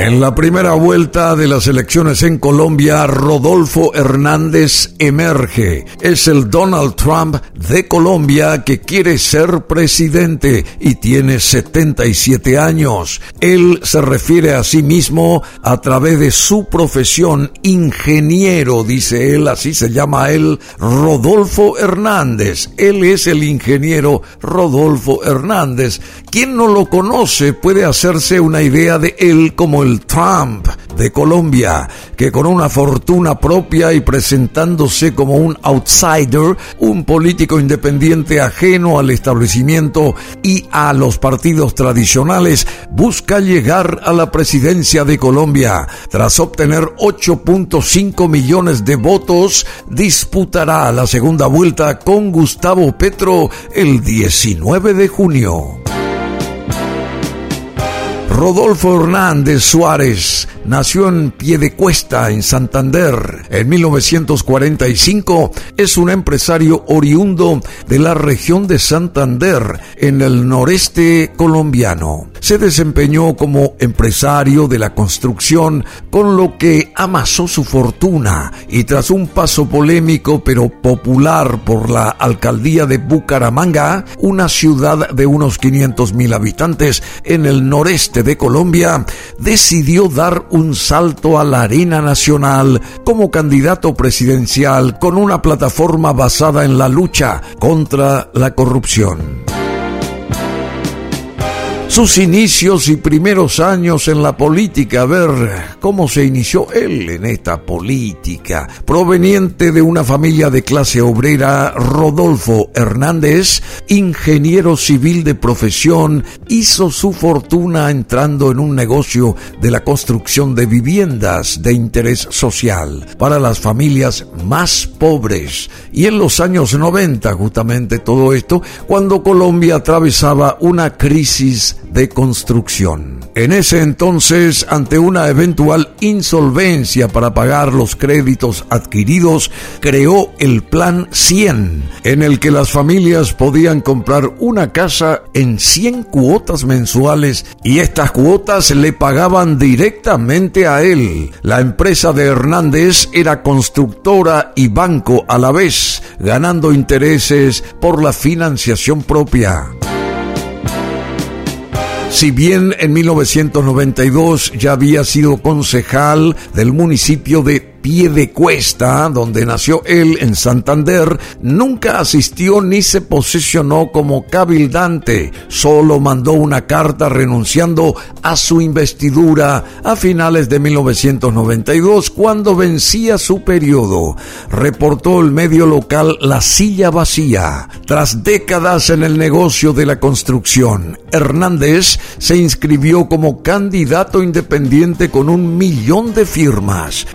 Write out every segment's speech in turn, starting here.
En la primera vuelta de las elecciones en Colombia, Rodolfo Hernández emerge. Es el Donald Trump de Colombia que quiere ser presidente y tiene 77 años. Él se refiere a sí mismo a través de su profesión ingeniero, dice él, así se llama él, Rodolfo Hernández. Él es el ingeniero Rodolfo Hernández. Quien no lo conoce puede hacerse una idea de él como el Trump de Colombia, que con una fortuna propia y presentándose como un outsider, un político independiente ajeno al establecimiento y a los partidos tradicionales, busca llegar a la presidencia de Colombia. Tras obtener 8.5 millones de votos, disputará la segunda vuelta con Gustavo Petro el 19 de junio. Rodolfo Hernández Suárez nació en Piedecuesta, en Santander, en 1945. Es un empresario oriundo de la región de Santander, en el noreste colombiano. Se desempeñó como empresario de la construcción, con lo que amasó su fortuna y tras un paso polémico pero popular por la alcaldía de Bucaramanga, una ciudad de unos 500 mil habitantes en el noreste Colombia, decidió dar un salto a la arena nacional como candidato presidencial con una plataforma basada en la lucha contra la corrupción. Sus inicios y primeros años en la política, a ver cómo se inició él en esta política. Proveniente de una familia de clase obrera, Rodolfo Hernández, ingeniero civil de profesión, hizo su fortuna entrando en un negocio de la construcción de viviendas de interés social para las familias más pobres. Y en los años 90, justamente todo esto, cuando Colombia atravesaba una crisis de construcción. En ese entonces, ante una eventual insolvencia para pagar los créditos adquiridos, creó el Plan 100, en el que las familias podían comprar una casa en 100 cuotas mensuales y estas cuotas le pagaban directamente a él. La empresa de Hernández era constructora y banco a la vez, ganando intereses por la financiación propia. Si bien en 1992 ya había sido concejal del municipio de pie de cuesta, donde nació él en Santander, nunca asistió ni se posicionó como cabildante, solo mandó una carta renunciando a su investidura a finales de 1992 cuando vencía su periodo. Reportó el medio local La Silla Vacía. Tras décadas en el negocio de la construcción, Hernández se inscribió como candidato independiente con un millón de firmas.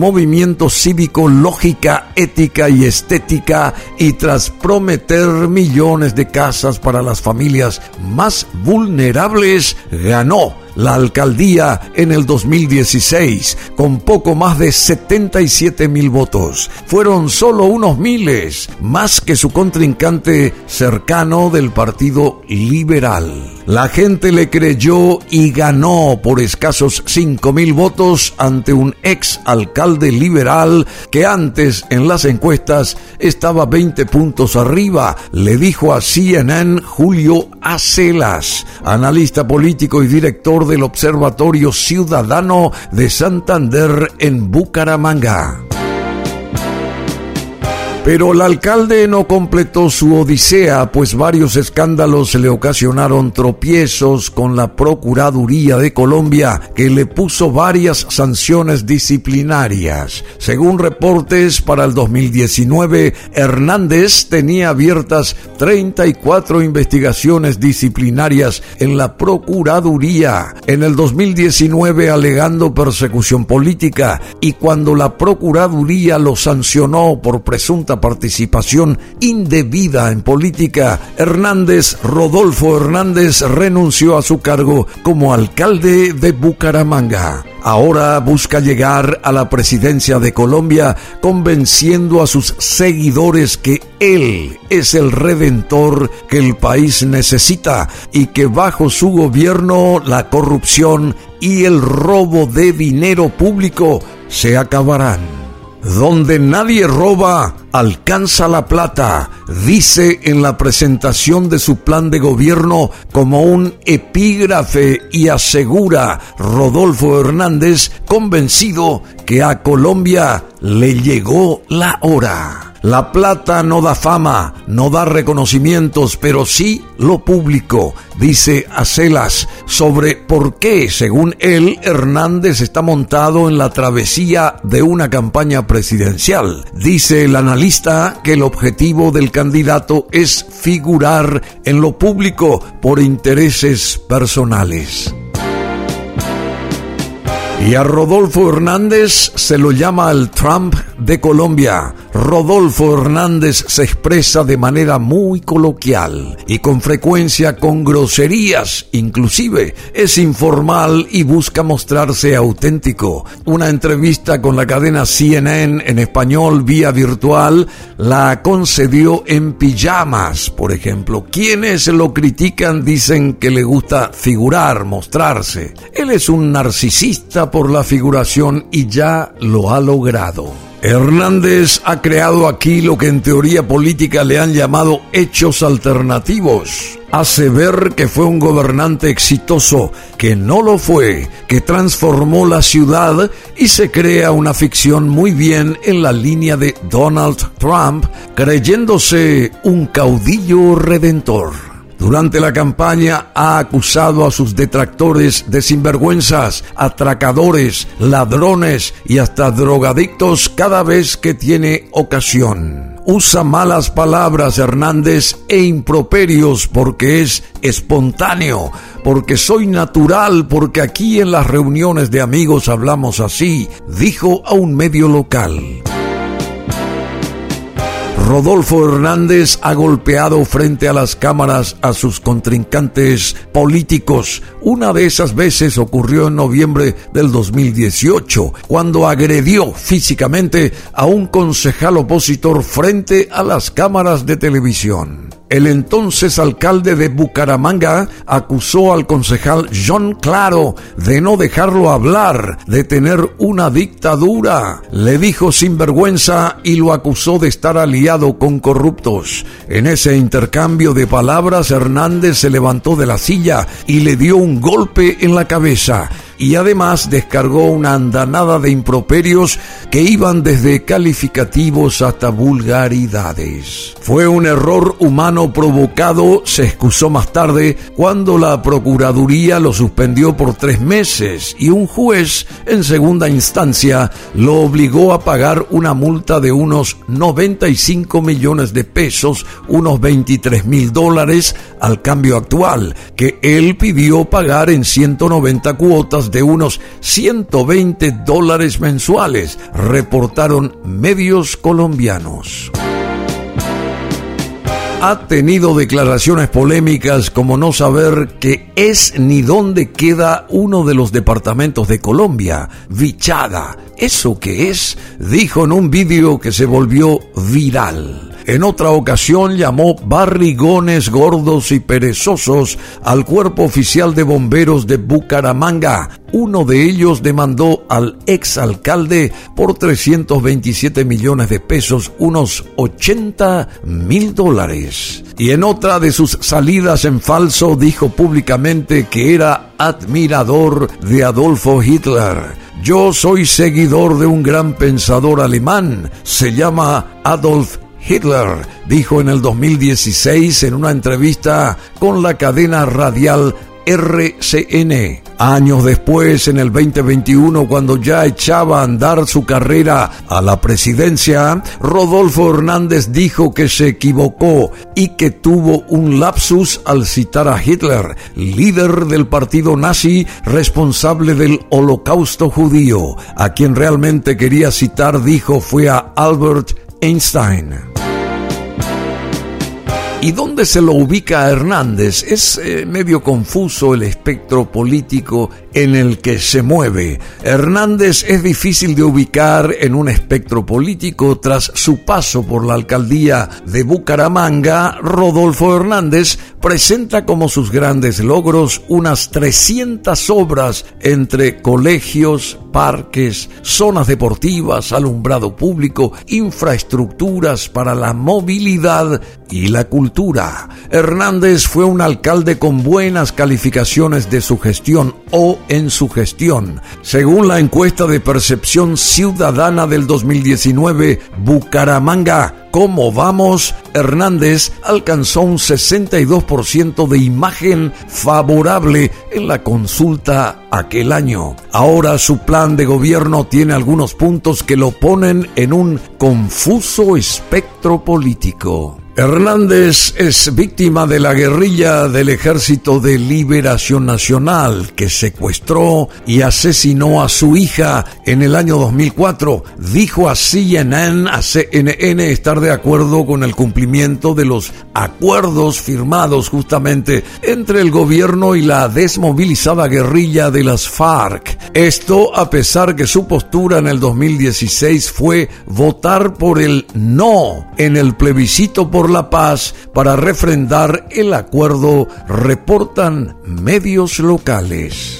Movimiento cívico, lógica, ética y estética y tras prometer millones de casas para las familias más vulnerables, ganó la alcaldía en el 2016 con poco más de 77 mil votos. Fueron solo unos miles, más que su contrincante cercano del Partido Liberal. La gente le creyó y ganó por escasos 5 mil votos ante un ex alcalde liberal que antes en las encuestas estaba 20 puntos arriba, le dijo a CNN Julio Acelas, analista político y director del Observatorio Ciudadano de Santander en Bucaramanga. Pero el alcalde no completó su odisea, pues varios escándalos le ocasionaron tropiezos con la Procuraduría de Colombia, que le puso varias sanciones disciplinarias. Según reportes, para el 2019, Hernández tenía abiertas 34 investigaciones disciplinarias en la Procuraduría. En el 2019, alegando persecución política, y cuando la Procuraduría lo sancionó por presunta participación indebida en política, Hernández, Rodolfo Hernández, renunció a su cargo como alcalde de Bucaramanga. Ahora busca llegar a la presidencia de Colombia convenciendo a sus seguidores que él es el redentor que el país necesita y que bajo su gobierno la corrupción y el robo de dinero público se acabarán. Donde nadie roba, alcanza la plata, dice en la presentación de su plan de gobierno como un epígrafe y asegura Rodolfo Hernández convencido que a Colombia le llegó la hora. La plata no da fama, no da reconocimientos, pero sí lo público, dice Acelas, sobre por qué, según él, Hernández está montado en la travesía de una campaña presidencial. Dice el analista que el objetivo del candidato es figurar en lo público por intereses personales. Y a Rodolfo Hernández se lo llama el Trump de Colombia. Rodolfo Hernández se expresa de manera muy coloquial y con frecuencia con groserías, inclusive es informal y busca mostrarse auténtico. Una entrevista con la cadena CNN en español vía virtual la concedió en pijamas, por ejemplo. Quienes lo critican dicen que le gusta figurar, mostrarse. Él es un narcisista por la figuración y ya lo ha logrado. Hernández ha creado aquí lo que en teoría política le han llamado hechos alternativos. Hace ver que fue un gobernante exitoso, que no lo fue, que transformó la ciudad y se crea una ficción muy bien en la línea de Donald Trump, creyéndose un caudillo redentor. Durante la campaña ha acusado a sus detractores de sinvergüenzas, atracadores, ladrones y hasta drogadictos cada vez que tiene ocasión. Usa malas palabras Hernández e improperios porque es espontáneo, porque soy natural, porque aquí en las reuniones de amigos hablamos así, dijo a un medio local. Rodolfo Hernández ha golpeado frente a las cámaras a sus contrincantes políticos. Una de esas veces ocurrió en noviembre del 2018, cuando agredió físicamente a un concejal opositor frente a las cámaras de televisión. El entonces alcalde de Bucaramanga acusó al concejal John Claro de no dejarlo hablar, de tener una dictadura. Le dijo sin vergüenza y lo acusó de estar aliado con corruptos. En ese intercambio de palabras, Hernández se levantó de la silla y le dio un golpe en la cabeza y además descargó una andanada de improperios que iban desde calificativos hasta vulgaridades. Fue un error humano provocado, se excusó más tarde, cuando la Procuraduría lo suspendió por tres meses y un juez en segunda instancia lo obligó a pagar una multa de unos 95 millones de pesos, unos 23 mil dólares al cambio actual, que él pidió pagar en 190 cuotas de unos 120 dólares mensuales, reportaron medios colombianos ha tenido declaraciones polémicas como no saber qué es ni dónde queda uno de los departamentos de Colombia, Vichada. ¿Eso qué es? Dijo en un vídeo que se volvió viral. En otra ocasión llamó barrigones gordos y perezosos al cuerpo oficial de bomberos de Bucaramanga. Uno de ellos demandó al exalcalde por 327 millones de pesos, unos 80 mil dólares. Y en otra de sus salidas en falso dijo públicamente que era admirador de Adolfo Hitler. Yo soy seguidor de un gran pensador alemán, se llama Adolf Hitler, dijo en el 2016 en una entrevista con la cadena radial RCN. Años después, en el 2021, cuando ya echaba a andar su carrera a la presidencia, Rodolfo Hernández dijo que se equivocó y que tuvo un lapsus al citar a Hitler, líder del partido nazi responsable del holocausto judío. A quien realmente quería citar dijo fue a Albert Einstein. ¿Y dónde se lo ubica Hernández? Es eh, medio confuso el espectro político en el que se mueve. Hernández es difícil de ubicar en un espectro político tras su paso por la alcaldía de Bucaramanga. Rodolfo Hernández presenta como sus grandes logros unas 300 obras entre colegios, parques, zonas deportivas, alumbrado público, infraestructuras para la movilidad y la cultura. Hernández fue un alcalde con buenas calificaciones de su gestión o en su gestión. Según la encuesta de percepción ciudadana del 2019, Bucaramanga ¿Cómo vamos? Hernández alcanzó un 62% de imagen favorable en la consulta aquel año. Ahora su plan de gobierno tiene algunos puntos que lo ponen en un confuso espectro político. Hernández es víctima de la guerrilla del Ejército de Liberación Nacional que secuestró y asesinó a su hija en el año 2004. Dijo a CNN, a CNN estar de acuerdo con el cumplimiento de los acuerdos firmados justamente entre el gobierno y la desmovilizada guerrilla de las FARC. Esto a pesar que su postura en el 2016 fue votar por el no en el plebiscito por la paz para refrendar el acuerdo, reportan medios locales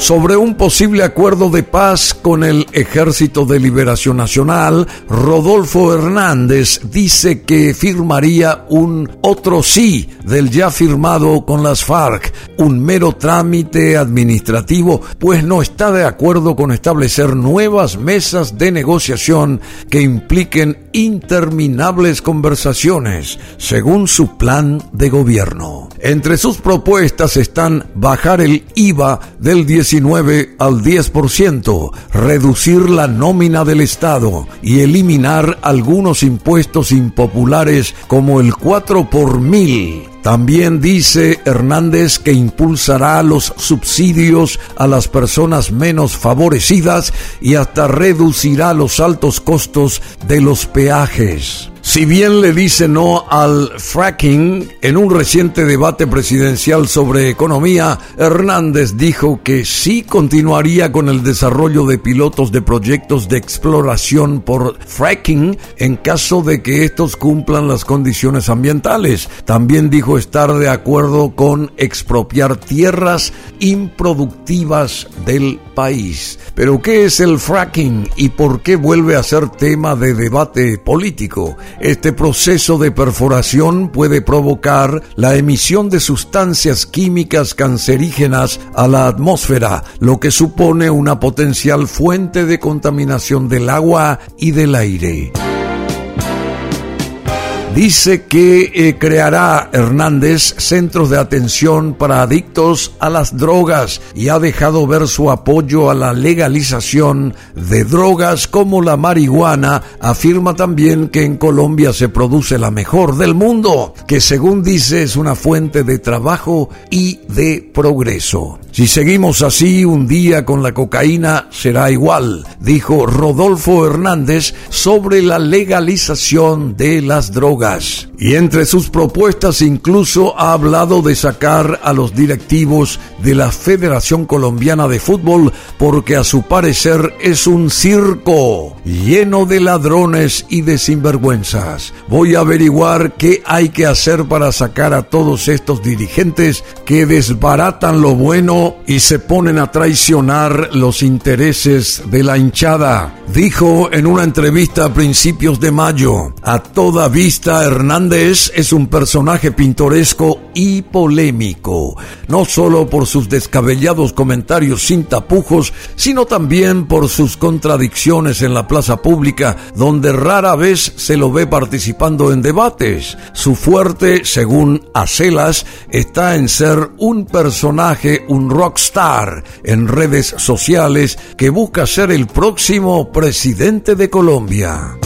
sobre un posible acuerdo de paz con el Ejército de Liberación Nacional, Rodolfo Hernández dice que firmaría un otro sí del ya firmado con las FARC, un mero trámite administrativo, pues no está de acuerdo con establecer nuevas mesas de negociación que impliquen interminables conversaciones, según su plan de gobierno. Entre sus propuestas están bajar el IVA del 10 19 al 10%, reducir la nómina del Estado y eliminar algunos impuestos impopulares como el 4 por mil. También dice Hernández que impulsará los subsidios a las personas menos favorecidas y hasta reducirá los altos costos de los peajes. Si bien le dice no al fracking, en un reciente debate presidencial sobre economía, Hernández dijo que sí continuaría con el desarrollo de pilotos de proyectos de exploración por fracking en caso de que estos cumplan las condiciones ambientales. También dijo estar de acuerdo con expropiar tierras improductivas del país. Pero ¿qué es el fracking y por qué vuelve a ser tema de debate político? Este proceso de perforación puede provocar la emisión de sustancias químicas cancerígenas a la atmósfera, lo que supone una potencial fuente de contaminación del agua y del aire. Dice que eh, creará Hernández centros de atención para adictos a las drogas y ha dejado ver su apoyo a la legalización de drogas como la marihuana. Afirma también que en Colombia se produce la mejor del mundo, que según dice es una fuente de trabajo y de progreso. Si seguimos así, un día con la cocaína será igual, dijo Rodolfo Hernández sobre la legalización de las drogas. Y entre sus propuestas incluso ha hablado de sacar a los directivos de la Federación Colombiana de Fútbol porque a su parecer es un circo lleno de ladrones y de sinvergüenzas. Voy a averiguar qué hay que hacer para sacar a todos estos dirigentes que desbaratan lo bueno y se ponen a traicionar los intereses de la hinchada. Dijo en una entrevista a principios de mayo, a toda vista Hernández es un personaje pintoresco y polémico, no solo por sus descabellados comentarios sin tapujos, sino también por sus contradicciones en la plaza pública, donde rara vez se lo ve participando en debates. Su fuerte, según Acelas, está en ser un personaje, rockstar en redes sociales que busca ser el próximo presidente de Colombia.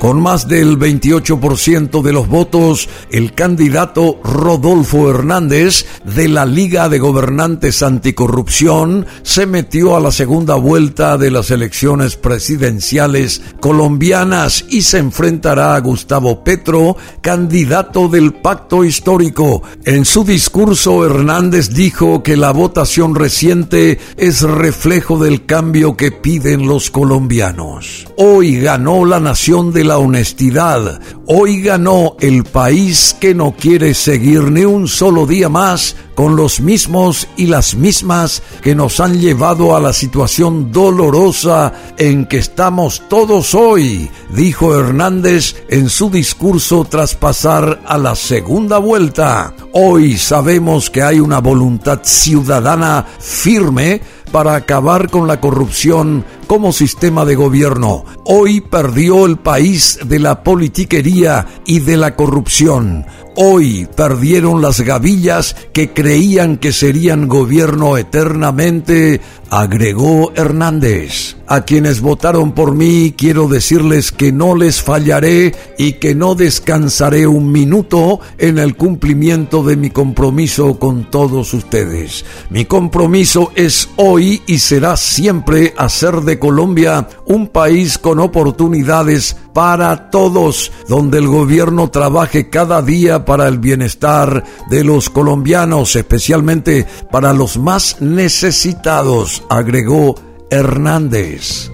Con más del 28% de los votos, el candidato Rodolfo Hernández de la Liga de Gobernantes Anticorrupción se metió a la segunda vuelta de las elecciones presidenciales colombianas y se enfrentará a Gustavo Petro, candidato del Pacto Histórico. En su discurso, Hernández dijo que la votación reciente es reflejo del cambio que piden los colombianos. Hoy ganó la nación de la honestidad. Hoy ganó el país que no quiere seguir ni un solo día más con los mismos y las mismas que nos han llevado a la situación dolorosa en que estamos todos hoy, dijo Hernández en su discurso tras pasar a la segunda vuelta. Hoy sabemos que hay una voluntad ciudadana firme para acabar con la corrupción como sistema de gobierno. Hoy perdió el país de la politiquería y de la corrupción. Hoy perdieron las gavillas que creían que serían gobierno eternamente, agregó Hernández. A quienes votaron por mí quiero decirles que no les fallaré y que no descansaré un minuto en el cumplimiento de mi compromiso con todos ustedes. Mi compromiso es hoy y será siempre hacer de Colombia un país con oportunidades para todos, donde el gobierno trabaje cada día para el bienestar de los colombianos, especialmente para los más necesitados, agregó Hernández.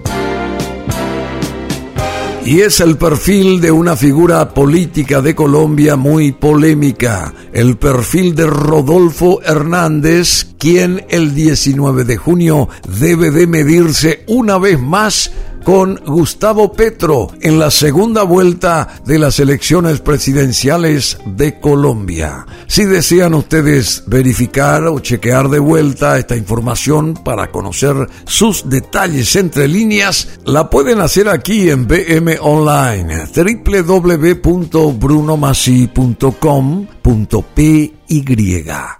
Y es el perfil de una figura política de Colombia muy polémica, el perfil de Rodolfo Hernández, quien el 19 de junio debe de medirse una vez más con Gustavo Petro en la segunda vuelta de las elecciones presidenciales de Colombia. Si desean ustedes verificar o chequear de vuelta esta información para conocer sus detalles entre líneas, la pueden hacer aquí en BM Online, www.brunomasi.com.py.